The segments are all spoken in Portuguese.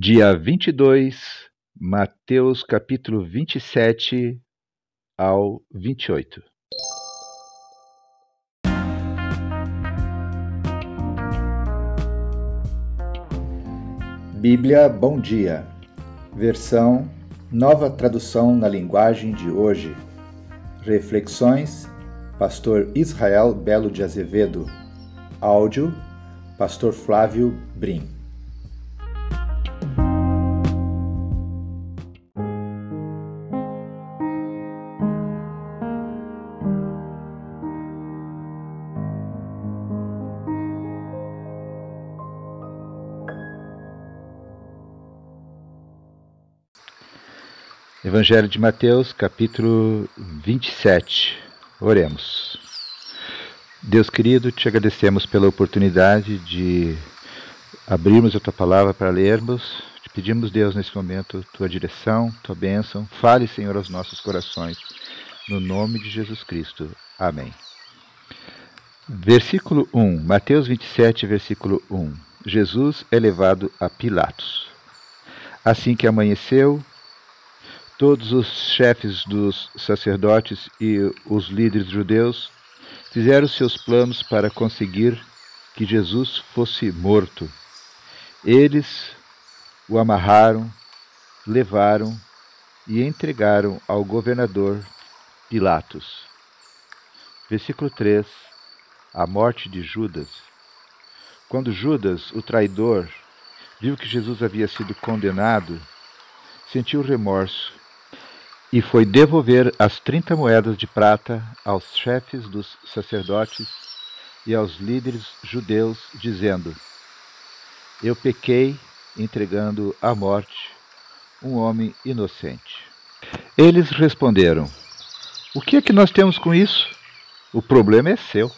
Dia 22, Mateus capítulo 27 ao 28. Bíblia Bom Dia, versão Nova Tradução na Linguagem de Hoje. Reflexões, Pastor Israel Belo de Azevedo. Áudio, Pastor Flávio Brim. Evangelho de Mateus, capítulo 27. Oremos. Deus querido, te agradecemos pela oportunidade de abrirmos a tua palavra para lermos. Te pedimos, Deus, nesse momento, tua direção, tua bênção. Fale, Senhor, aos nossos corações. No nome de Jesus Cristo. Amém. Versículo 1. Mateus 27, versículo 1. Jesus é levado a Pilatos. Assim que amanheceu, Todos os chefes dos sacerdotes e os líderes judeus fizeram seus planos para conseguir que Jesus fosse morto. Eles o amarraram, levaram e entregaram ao governador Pilatos. Versículo 3: A morte de Judas. Quando Judas, o traidor, viu que Jesus havia sido condenado, sentiu remorso e foi devolver as trinta moedas de prata aos chefes dos sacerdotes e aos líderes judeus, dizendo: Eu pequei entregando à morte um homem inocente. Eles responderam: O que é que nós temos com isso? O problema é seu.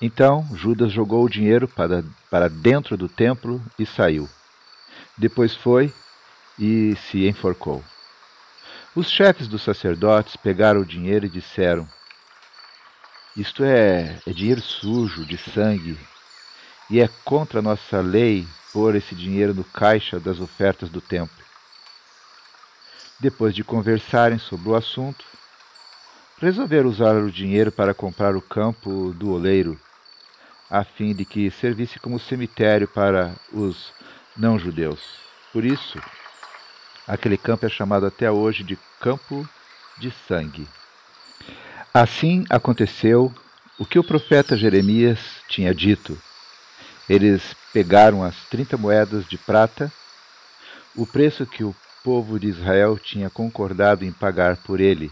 Então Judas jogou o dinheiro para, para dentro do templo e saiu. Depois foi e se enforcou. Os chefes dos sacerdotes pegaram o dinheiro e disseram: Isto é, é dinheiro sujo, de sangue, e é contra nossa lei pôr esse dinheiro no caixa das ofertas do templo. Depois de conversarem sobre o assunto, resolveram usar o dinheiro para comprar o campo do oleiro, a fim de que servisse como cemitério para os não-judeus. Por isso, Aquele campo é chamado até hoje de Campo de Sangue. Assim aconteceu o que o profeta Jeremias tinha dito. Eles pegaram as 30 moedas de prata, o preço que o povo de Israel tinha concordado em pagar por ele,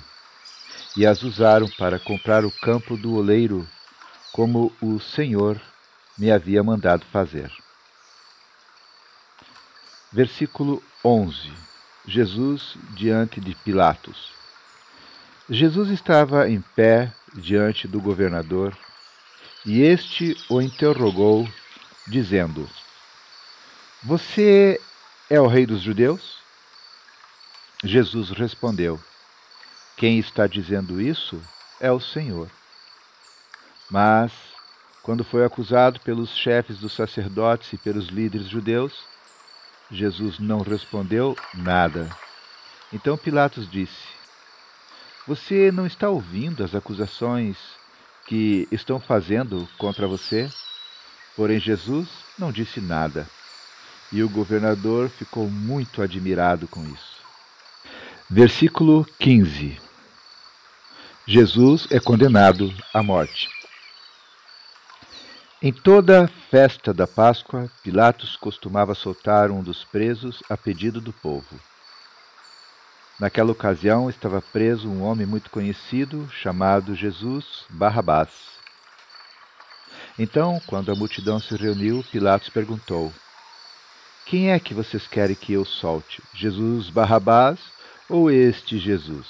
e as usaram para comprar o campo do oleiro, como o Senhor me havia mandado fazer. Versículo 11 Jesus diante de Pilatos. Jesus estava em pé diante do governador e este o interrogou, dizendo: Você é o rei dos judeus? Jesus respondeu: Quem está dizendo isso é o Senhor. Mas, quando foi acusado pelos chefes dos sacerdotes e pelos líderes judeus, Jesus não respondeu nada. Então Pilatos disse: Você não está ouvindo as acusações que estão fazendo contra você? Porém, Jesus não disse nada. E o governador ficou muito admirado com isso. Versículo 15: Jesus é condenado à morte. Em toda festa da Páscoa, Pilatos costumava soltar um dos presos a pedido do povo. Naquela ocasião estava preso um homem muito conhecido, chamado Jesus Barrabás. Então, quando a multidão se reuniu, Pilatos perguntou: Quem é que vocês querem que eu solte? Jesus Barrabás ou este Jesus,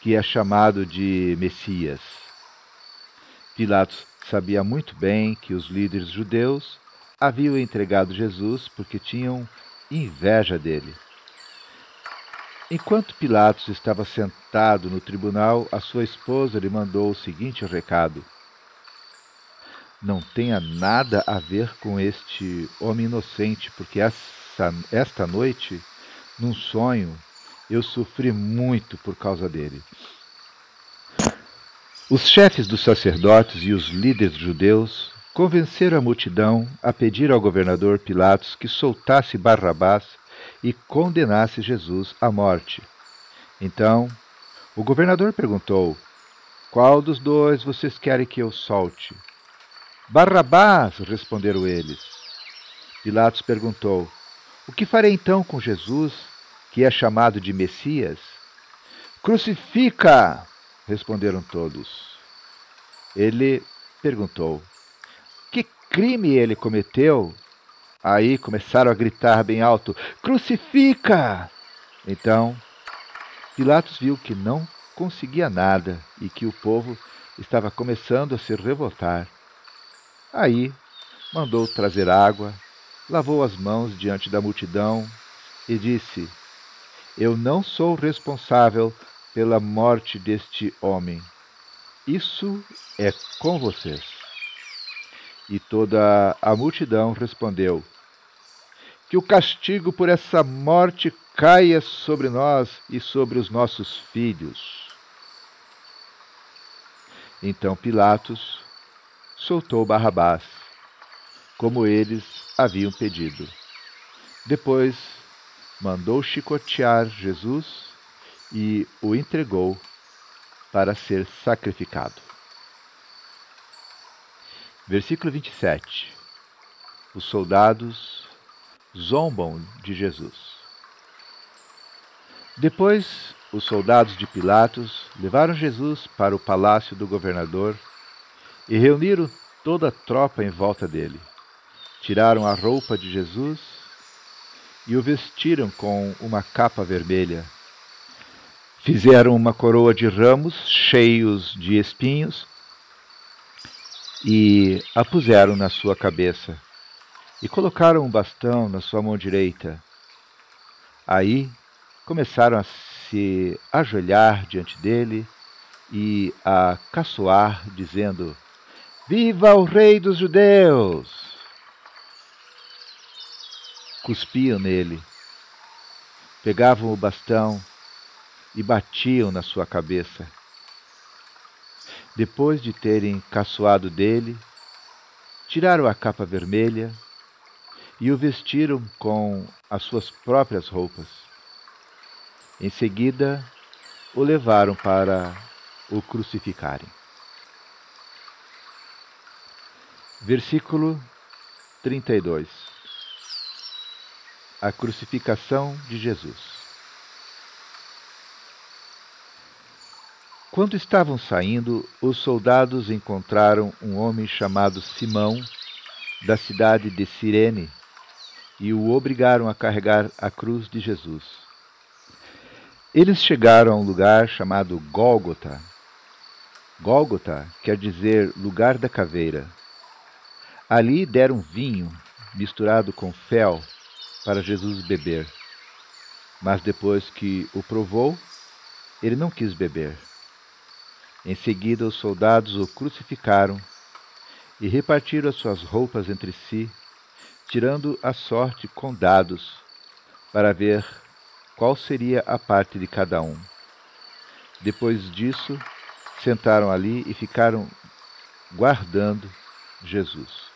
que é chamado de Messias? Pilatos sabia muito bem que os líderes judeus haviam entregado Jesus porque tinham inveja dele. Enquanto Pilatos estava sentado no tribunal, a sua esposa lhe mandou o seguinte recado: Não tenha nada a ver com este homem inocente, porque essa, esta noite, num sonho, eu sofri muito por causa dele. Os chefes dos sacerdotes e os líderes judeus convenceram a multidão a pedir ao governador Pilatos que soltasse Barrabás e condenasse Jesus à morte. Então, o governador perguntou: Qual dos dois vocês querem que eu solte? Barrabás, responderam eles. Pilatos perguntou: O que farei então com Jesus, que é chamado de Messias? Crucifica! Responderam todos. Ele perguntou: Que crime ele cometeu? Aí começaram a gritar bem alto: Crucifica! Então, Pilatos viu que não conseguia nada e que o povo estava começando a se revoltar. Aí mandou trazer água, lavou as mãos diante da multidão e disse: Eu não sou responsável pela morte deste homem. Isso é com vocês. E toda a multidão respondeu: Que o castigo por essa morte caia sobre nós e sobre os nossos filhos. Então Pilatos soltou Barrabás, como eles haviam pedido. Depois mandou chicotear Jesus e o entregou para ser sacrificado. Versículo 27. Os soldados zombam de Jesus. Depois, os soldados de Pilatos levaram Jesus para o palácio do governador e reuniram toda a tropa em volta dele. Tiraram a roupa de Jesus e o vestiram com uma capa vermelha Fizeram uma coroa de ramos cheios de espinhos e a puseram na sua cabeça e colocaram um bastão na sua mão direita. Aí começaram a se ajoelhar diante dele e a caçoar, dizendo: Viva o Rei dos Judeus! Cuspiam nele, pegavam o bastão e batiam na sua cabeça. Depois de terem caçoado dele, tiraram a capa vermelha e o vestiram com as suas próprias roupas. Em seguida, o levaram para o crucificarem. Versículo 32 A crucificação de Jesus. Quando estavam saindo, os soldados encontraram um homem chamado Simão, da cidade de Cirene, e o obrigaram a carregar a cruz de Jesus. Eles chegaram a um lugar chamado Gólgota. Gólgota quer dizer lugar da caveira. Ali deram vinho misturado com fel para Jesus beber. Mas depois que o provou, ele não quis beber. Em seguida, os soldados o crucificaram e repartiram as suas roupas entre si, tirando a sorte com dados, para ver qual seria a parte de cada um. Depois disso, sentaram ali e ficaram guardando Jesus.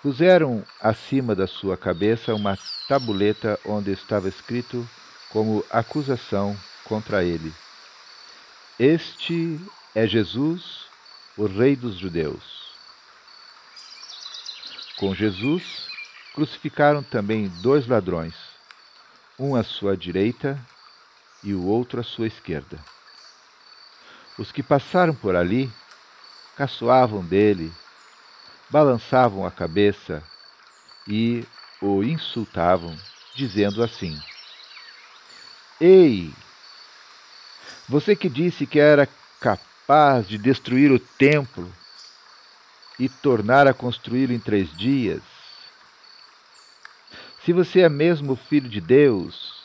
Puseram acima da sua cabeça uma tabuleta onde estava escrito como acusação contra ele este é Jesus, o Rei dos Judeus. Com Jesus crucificaram também dois ladrões, um à sua direita e o outro à sua esquerda. Os que passaram por ali caçoavam dele, balançavam a cabeça e o insultavam, dizendo assim: Ei, você que disse que era capaz de destruir o templo e tornar a construí-lo em três dias, se você é mesmo filho de Deus,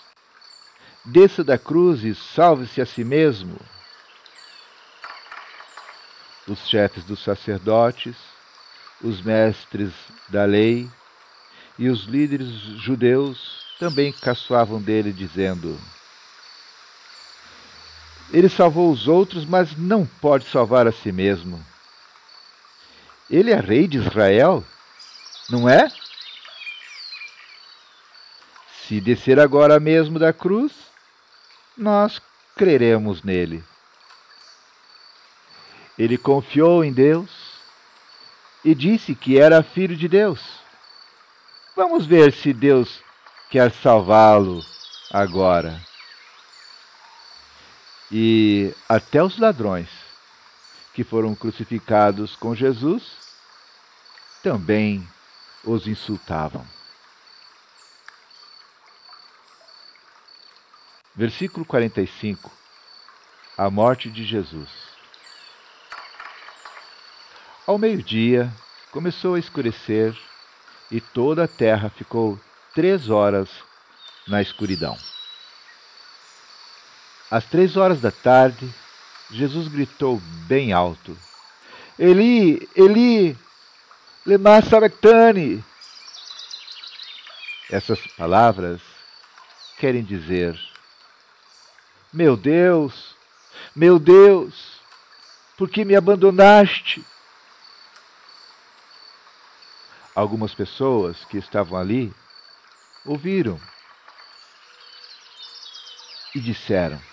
desça da cruz e salve-se a si mesmo. Os chefes dos sacerdotes, os mestres da lei E os líderes judeus também caçoavam dele, dizendo: Ele salvou os outros, mas não pode salvar a si mesmo. Ele é rei de Israel, não é? Se descer agora mesmo da cruz, nós creremos nele. Ele confiou em Deus e disse que era filho de Deus. Vamos ver se Deus quer salvá-lo agora. E até os ladrões que foram crucificados com Jesus também os insultavam. Versículo 45 A morte de Jesus. Ao meio-dia começou a escurecer e toda a terra ficou três horas na escuridão. Às três horas da tarde, Jesus gritou bem alto: Eli, Eli, lema sabachthani. Essas palavras querem dizer: Meu Deus, meu Deus, por que me abandonaste? Algumas pessoas que estavam ali ouviram e disseram: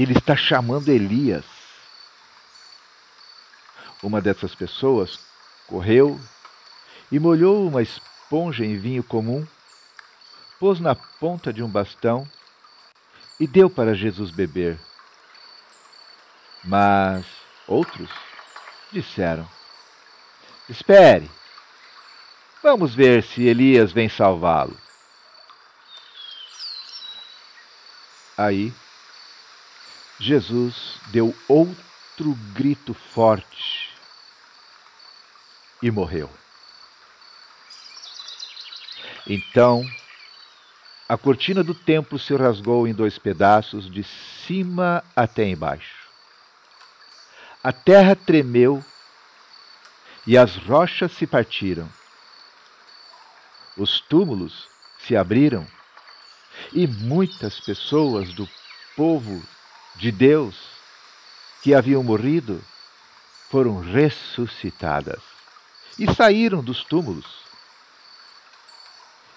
Ele está chamando Elias. Uma dessas pessoas correu e molhou uma esponja em vinho comum, pôs na ponta de um bastão e deu para Jesus beber. Mas outros disseram: Espere, Vamos ver se Elias vem salvá-lo. Aí, Jesus deu outro grito forte e morreu. Então, a cortina do templo se rasgou em dois pedaços, de cima até embaixo. A terra tremeu e as rochas se partiram os túmulos se abriram e muitas pessoas do povo de Deus que haviam morrido foram ressuscitadas e saíram dos túmulos.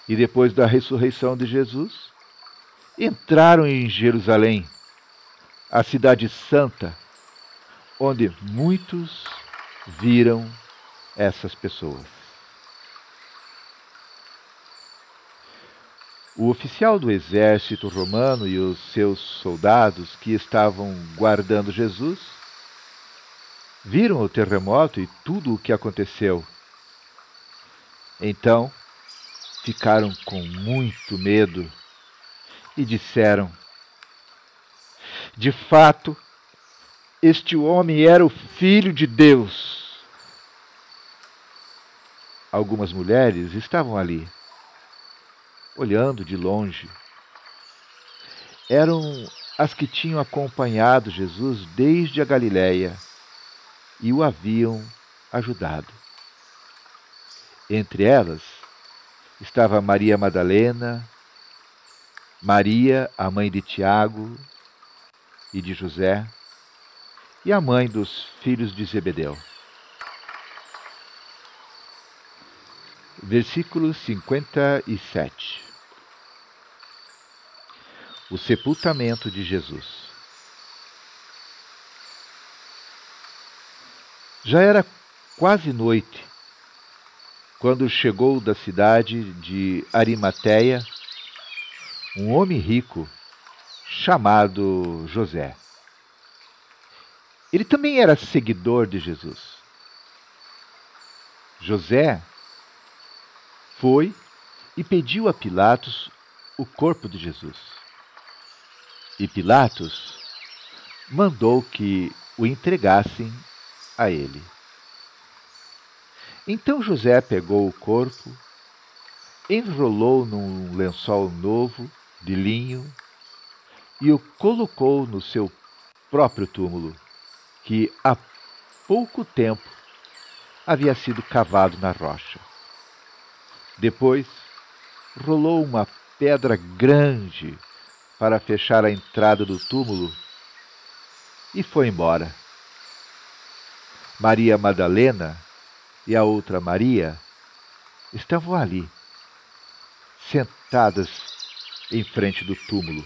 E depois da ressurreição de Jesus, entraram em Jerusalém, a cidade santa, onde muitos viram essas pessoas. O oficial do exército romano e os seus soldados que estavam guardando Jesus viram o terremoto e tudo o que aconteceu. Então ficaram com muito medo e disseram: De fato, este homem era o filho de Deus. Algumas mulheres estavam ali olhando de longe. Eram as que tinham acompanhado Jesus desde a Galiléia e o haviam ajudado. Entre elas estava Maria Madalena, Maria, a mãe de Tiago e de José, e a mãe dos filhos de Zebedeu. Versículo 57 O sepultamento de Jesus. Já era quase noite quando chegou da cidade de Arimateia um homem rico chamado José. Ele também era seguidor de Jesus. José foi e pediu a Pilatos o corpo de Jesus. E Pilatos mandou que o entregassem a ele. Então José pegou o corpo, enrolou num lençol novo de linho e o colocou no seu próprio túmulo, que há pouco tempo havia sido cavado na rocha. Depois, rolou uma pedra grande para fechar a entrada do túmulo e foi embora. Maria Madalena e a outra Maria estavam ali, sentadas em frente do túmulo.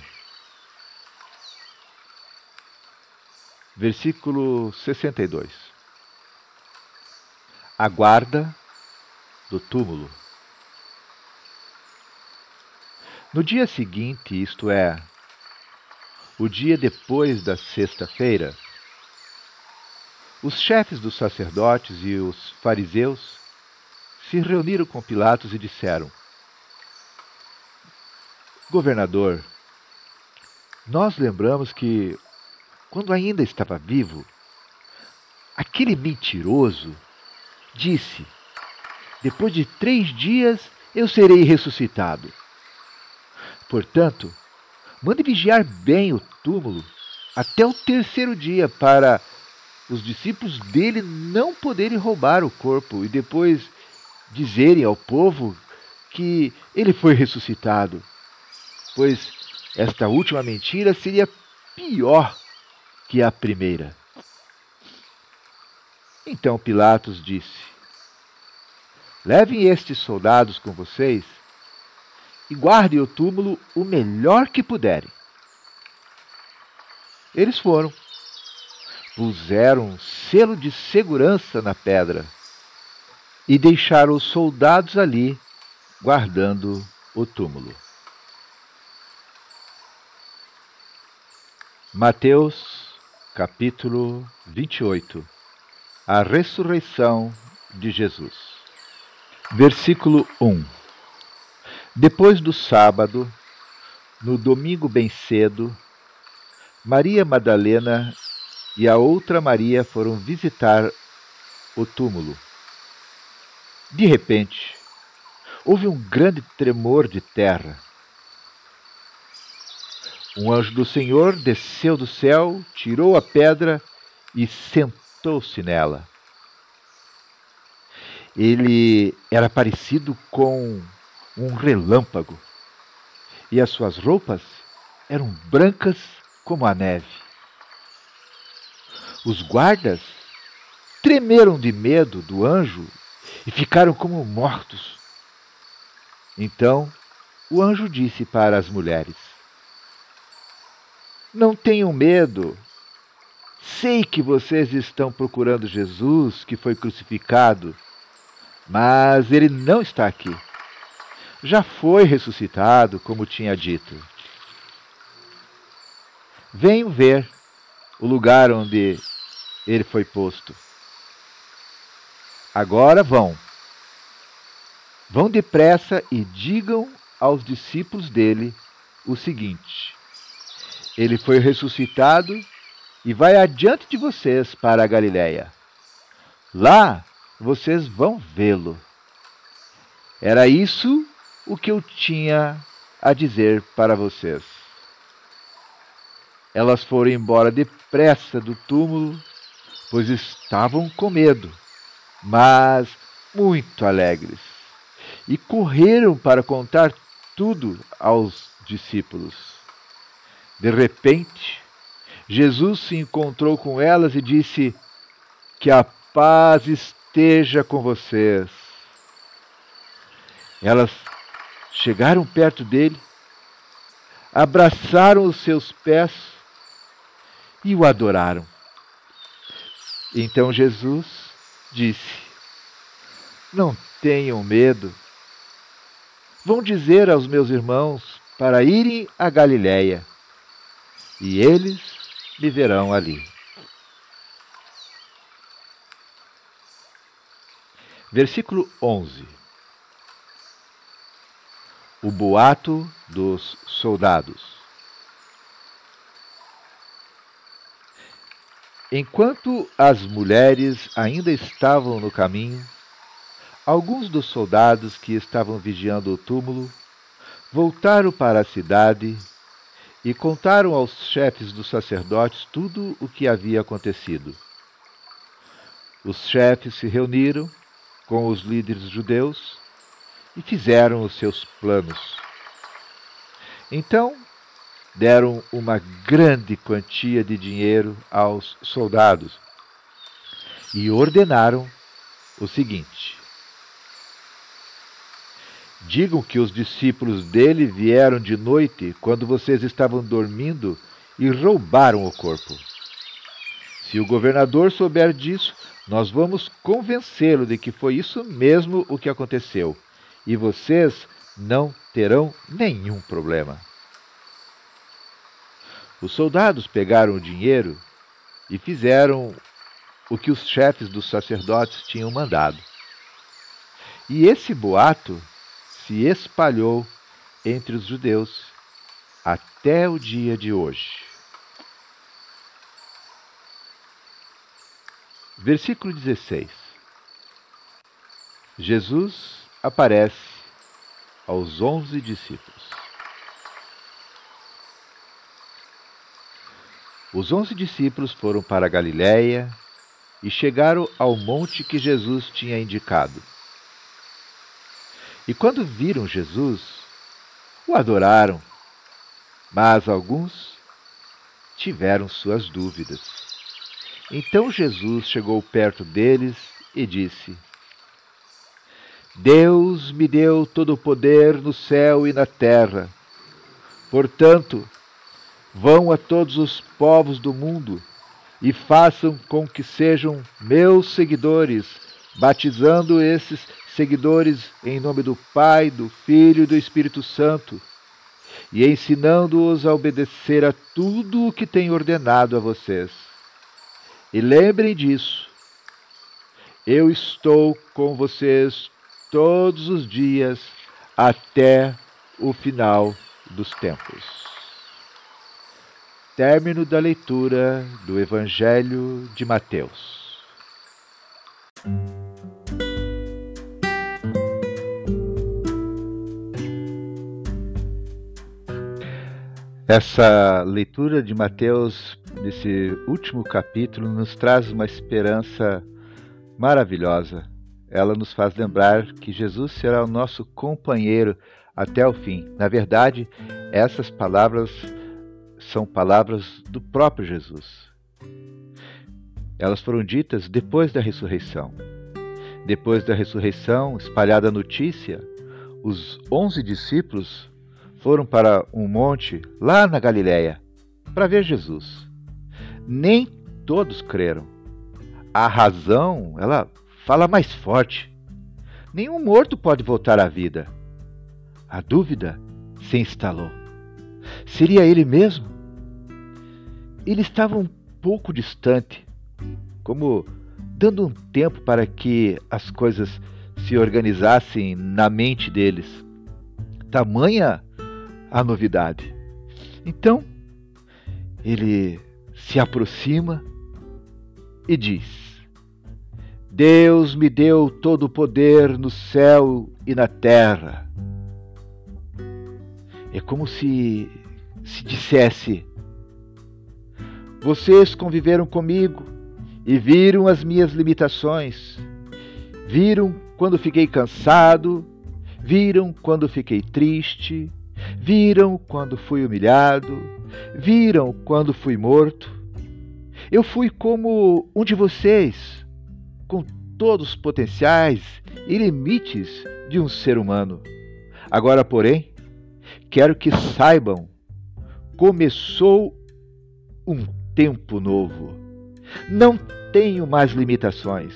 Versículo 62. A guarda do túmulo. No dia seguinte, isto é, o dia depois da sexta-feira, os chefes dos sacerdotes e os fariseus se reuniram com Pilatos e disseram: Governador, nós lembramos que, quando ainda estava vivo, aquele mentiroso disse: Depois de três dias eu serei ressuscitado. Portanto, mande vigiar bem o túmulo até o terceiro dia, para os discípulos dele não poderem roubar o corpo e depois dizerem ao povo que ele foi ressuscitado, pois esta última mentira seria pior que a primeira. Então Pilatos disse: Levem estes soldados com vocês e guardem o túmulo o melhor que puderem. Eles foram. Puseram um selo de segurança na pedra e deixaram os soldados ali guardando o túmulo. Mateus capítulo 28 A ressurreição de Jesus. Versículo 1 depois do sábado, no domingo bem cedo, Maria Madalena e a outra Maria foram visitar o túmulo. De repente, houve um grande tremor de terra. Um anjo do Senhor desceu do céu, tirou a pedra e sentou-se nela. Ele era parecido com um relâmpago, e as suas roupas eram brancas como a neve. Os guardas tremeram de medo do anjo e ficaram como mortos. Então o anjo disse para as mulheres: Não tenham medo. Sei que vocês estão procurando Jesus que foi crucificado, mas ele não está aqui já foi ressuscitado, como tinha dito. Venham ver o lugar onde ele foi posto. Agora vão. Vão depressa e digam aos discípulos dele o seguinte: Ele foi ressuscitado e vai adiante de vocês para a Galiléia. Lá vocês vão vê-lo. Era isso o que eu tinha a dizer para vocês. Elas foram embora depressa do túmulo, pois estavam com medo, mas muito alegres, e correram para contar tudo aos discípulos. De repente, Jesus se encontrou com elas e disse: Que a paz esteja com vocês. Elas Chegaram perto dele, abraçaram os seus pés e o adoraram. Então Jesus disse: Não tenham medo. Vão dizer aos meus irmãos para irem a Galiléia, e eles me verão ali. Versículo 11 o boato dos soldados. Enquanto as mulheres ainda estavam no caminho, alguns dos soldados que estavam vigiando o túmulo voltaram para a cidade e contaram aos chefes dos sacerdotes tudo o que havia acontecido. Os chefes se reuniram com os líderes judeus e fizeram os seus planos. Então deram uma grande quantia de dinheiro aos soldados e ordenaram o seguinte: Digam que os discípulos dele vieram de noite, quando vocês estavam dormindo, e roubaram o corpo. Se o governador souber disso, nós vamos convencê-lo de que foi isso mesmo o que aconteceu, e vocês não terão nenhum problema. Os soldados pegaram o dinheiro e fizeram o que os chefes dos sacerdotes tinham mandado. E esse boato se espalhou entre os judeus até o dia de hoje. Versículo 16. Jesus aparece aos onze discípulos. Os onze discípulos foram para Galiléia e chegaram ao monte que Jesus tinha indicado. E quando viram Jesus, o adoraram, mas alguns tiveram suas dúvidas. Então Jesus chegou perto deles e disse: Deus me deu todo o poder no céu e na terra. Portanto, Vão a todos os povos do mundo e façam com que sejam meus seguidores, batizando esses seguidores em nome do Pai, do Filho e do Espírito Santo, e ensinando-os a obedecer a tudo o que tenho ordenado a vocês. E lembrem disso. Eu estou com vocês todos os dias até o final dos tempos. Término da leitura do Evangelho de Mateus. Essa leitura de Mateus, nesse último capítulo, nos traz uma esperança maravilhosa. Ela nos faz lembrar que Jesus será o nosso companheiro até o fim. Na verdade, essas palavras são palavras do próprio Jesus. Elas foram ditas depois da ressurreição. Depois da ressurreição, espalhada a notícia, os onze discípulos foram para um monte lá na Galiléia para ver Jesus. Nem todos creram. A razão, ela fala mais forte. Nenhum morto pode voltar à vida. A dúvida se instalou. Seria ele mesmo? Ele estava um pouco distante, como dando um tempo para que as coisas se organizassem na mente deles. Tamanha a novidade. Então, ele se aproxima e diz: Deus me deu todo o poder no céu e na terra. É como se se dissesse: Vocês conviveram comigo e viram as minhas limitações. Viram quando fiquei cansado, viram quando fiquei triste, viram quando fui humilhado, viram quando fui morto. Eu fui como um de vocês, com todos os potenciais e limites de um ser humano. Agora, porém, quero que saibam Começou um tempo novo. Não tenho mais limitações.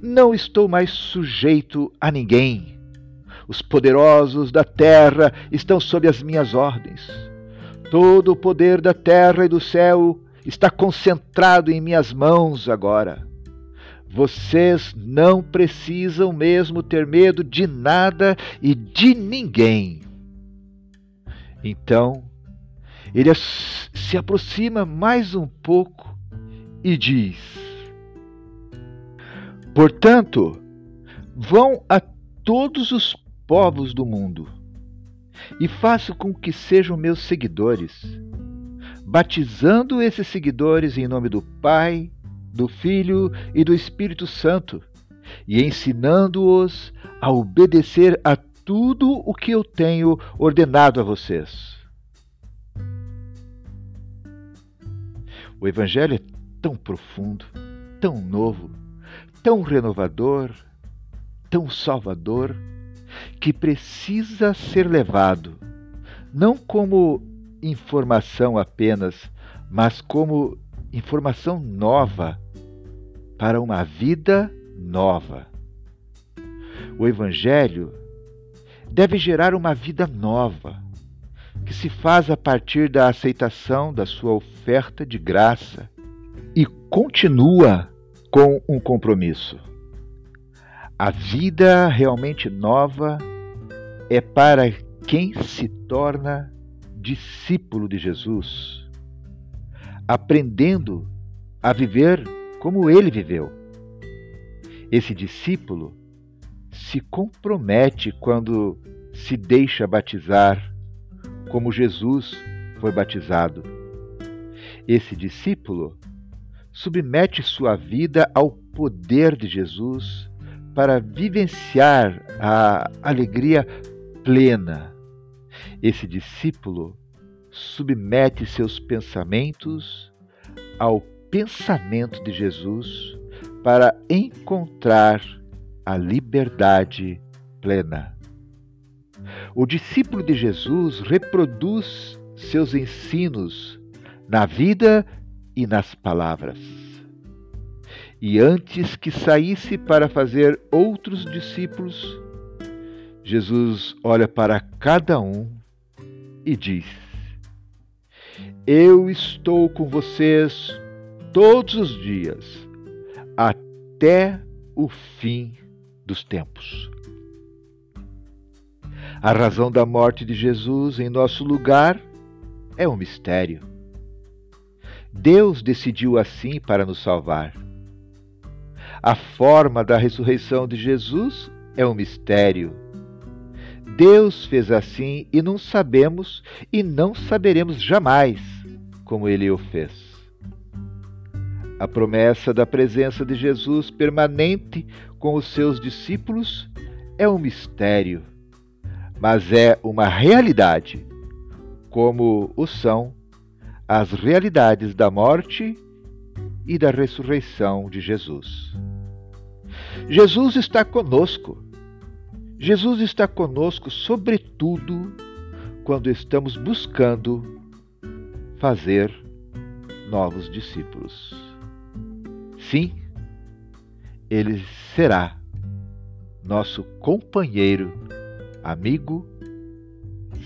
Não estou mais sujeito a ninguém. Os poderosos da terra estão sob as minhas ordens. Todo o poder da terra e do céu está concentrado em minhas mãos agora. Vocês não precisam mesmo ter medo de nada e de ninguém. Então, ele se aproxima mais um pouco e diz: Portanto, vão a todos os povos do mundo e façam com que sejam meus seguidores, batizando esses seguidores em nome do Pai, do Filho e do Espírito Santo, e ensinando-os a obedecer a tudo o que eu tenho ordenado a vocês. O Evangelho é tão profundo, tão novo, tão renovador, tão salvador, que precisa ser levado, não como informação apenas, mas como informação nova para uma vida nova. O Evangelho deve gerar uma vida nova, que se faz a partir da aceitação da sua oferta de graça e continua com um compromisso. A vida realmente nova é para quem se torna discípulo de Jesus, aprendendo a viver como ele viveu. Esse discípulo se compromete quando se deixa batizar, como Jesus foi batizado. Esse discípulo submete sua vida ao poder de Jesus para vivenciar a alegria plena. Esse discípulo submete seus pensamentos ao pensamento de Jesus para encontrar a liberdade plena. O discípulo de Jesus reproduz seus ensinos na vida e nas palavras. E antes que saísse para fazer outros discípulos, Jesus olha para cada um e diz: Eu estou com vocês todos os dias, até o fim dos tempos. A razão da morte de Jesus em nosso lugar é um mistério. Deus decidiu assim para nos salvar. A forma da ressurreição de Jesus é um mistério. Deus fez assim e não sabemos e não saberemos jamais como ele o fez. A promessa da presença de Jesus permanente com os seus discípulos é um mistério, mas é uma realidade, como o são as realidades da morte e da ressurreição de Jesus. Jesus está conosco. Jesus está conosco, sobretudo, quando estamos buscando fazer novos discípulos. Sim, ele será nosso companheiro, amigo,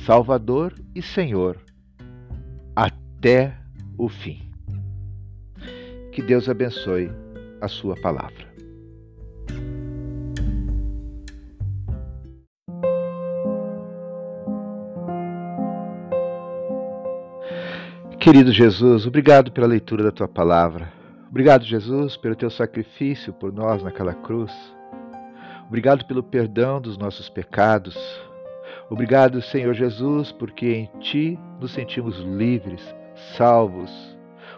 Salvador e Senhor até o fim. Que Deus abençoe a Sua palavra. Querido Jesus, obrigado pela leitura da tua palavra. Obrigado, Jesus, pelo teu sacrifício por nós naquela cruz. Obrigado pelo perdão dos nossos pecados. Obrigado, Senhor Jesus, porque em ti nos sentimos livres, salvos.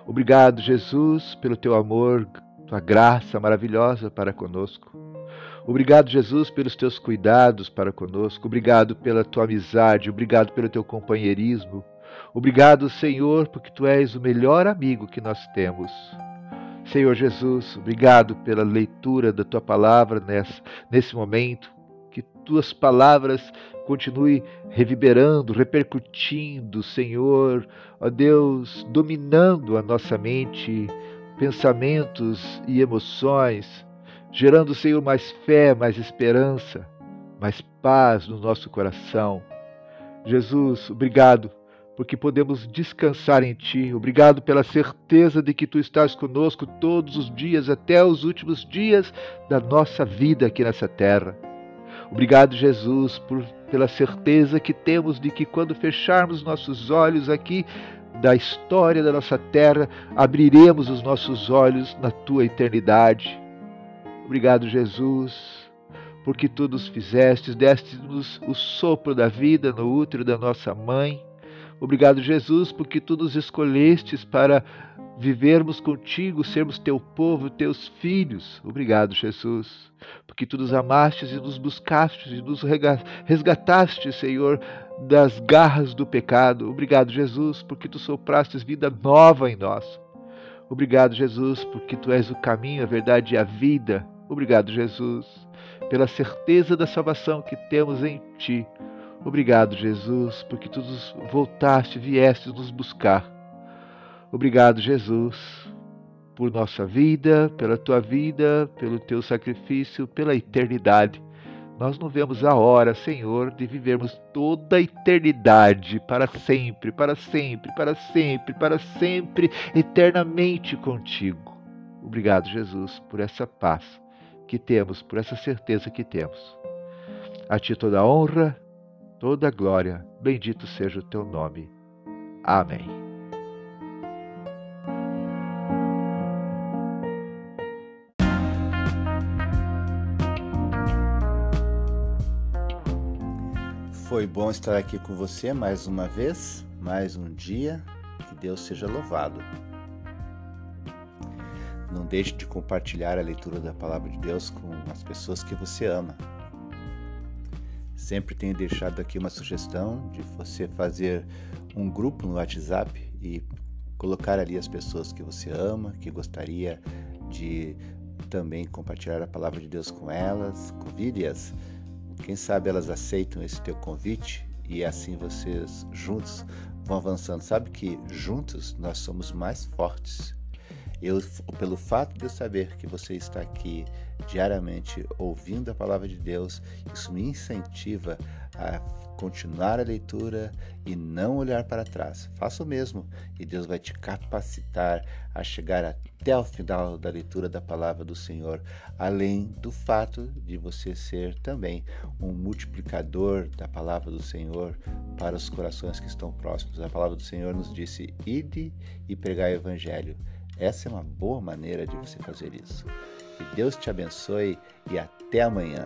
Obrigado, Jesus, pelo teu amor, tua graça maravilhosa para conosco. Obrigado, Jesus, pelos teus cuidados para conosco. Obrigado pela tua amizade. Obrigado pelo teu companheirismo. Obrigado, Senhor, porque tu és o melhor amigo que nós temos. Senhor Jesus, obrigado pela leitura da tua palavra nesse, nesse momento. Que tuas palavras continuem reverberando, repercutindo, Senhor, ó Deus, dominando a nossa mente, pensamentos e emoções, gerando, Senhor, mais fé, mais esperança, mais paz no nosso coração. Jesus, obrigado porque podemos descansar em Ti. Obrigado pela certeza de que Tu estás conosco todos os dias, até os últimos dias da nossa vida aqui nessa terra. Obrigado, Jesus, por, pela certeza que temos de que quando fecharmos nossos olhos aqui da história da nossa terra, abriremos os nossos olhos na Tua eternidade. Obrigado, Jesus, porque Tu nos fizestes, deste-nos o sopro da vida no útero da nossa mãe Obrigado, Jesus, porque tu nos escolhestes para vivermos contigo, sermos teu povo, teus filhos. Obrigado, Jesus, porque tu nos amastes e nos buscastes e nos resgataste, Senhor, das garras do pecado. Obrigado, Jesus, porque tu soprastes vida nova em nós. Obrigado, Jesus, porque tu és o caminho, a verdade e a vida. Obrigado, Jesus, pela certeza da salvação que temos em ti. Obrigado, Jesus, porque tu voltaste, vieste nos buscar. Obrigado, Jesus, por nossa vida, pela tua vida, pelo teu sacrifício, pela eternidade. Nós não vemos a hora, Senhor, de vivermos toda a eternidade para sempre, para sempre, para sempre, para sempre, eternamente contigo. Obrigado, Jesus, por essa paz que temos, por essa certeza que temos. A ti toda a honra, toda glória, bendito seja o teu nome. Amém. Foi bom estar aqui com você mais uma vez, mais um dia. Que Deus seja louvado. Não deixe de compartilhar a leitura da palavra de Deus com as pessoas que você ama. Sempre tenho deixado aqui uma sugestão de você fazer um grupo no WhatsApp e colocar ali as pessoas que você ama, que gostaria de também compartilhar a palavra de Deus com elas, convide-as quem sabe elas aceitam esse teu convite e assim vocês juntos vão avançando. Sabe que juntos nós somos mais fortes. Eu, pelo fato de eu saber que você está aqui diariamente ouvindo a palavra de Deus, isso me incentiva a continuar a leitura e não olhar para trás. Faça o mesmo e Deus vai te capacitar a chegar até o final da leitura da palavra do Senhor, além do fato de você ser também um multiplicador da palavra do Senhor para os corações que estão próximos. A palavra do Senhor nos disse: ide e pregai o evangelho. Essa é uma boa maneira de você fazer isso. Que Deus te abençoe e até amanhã.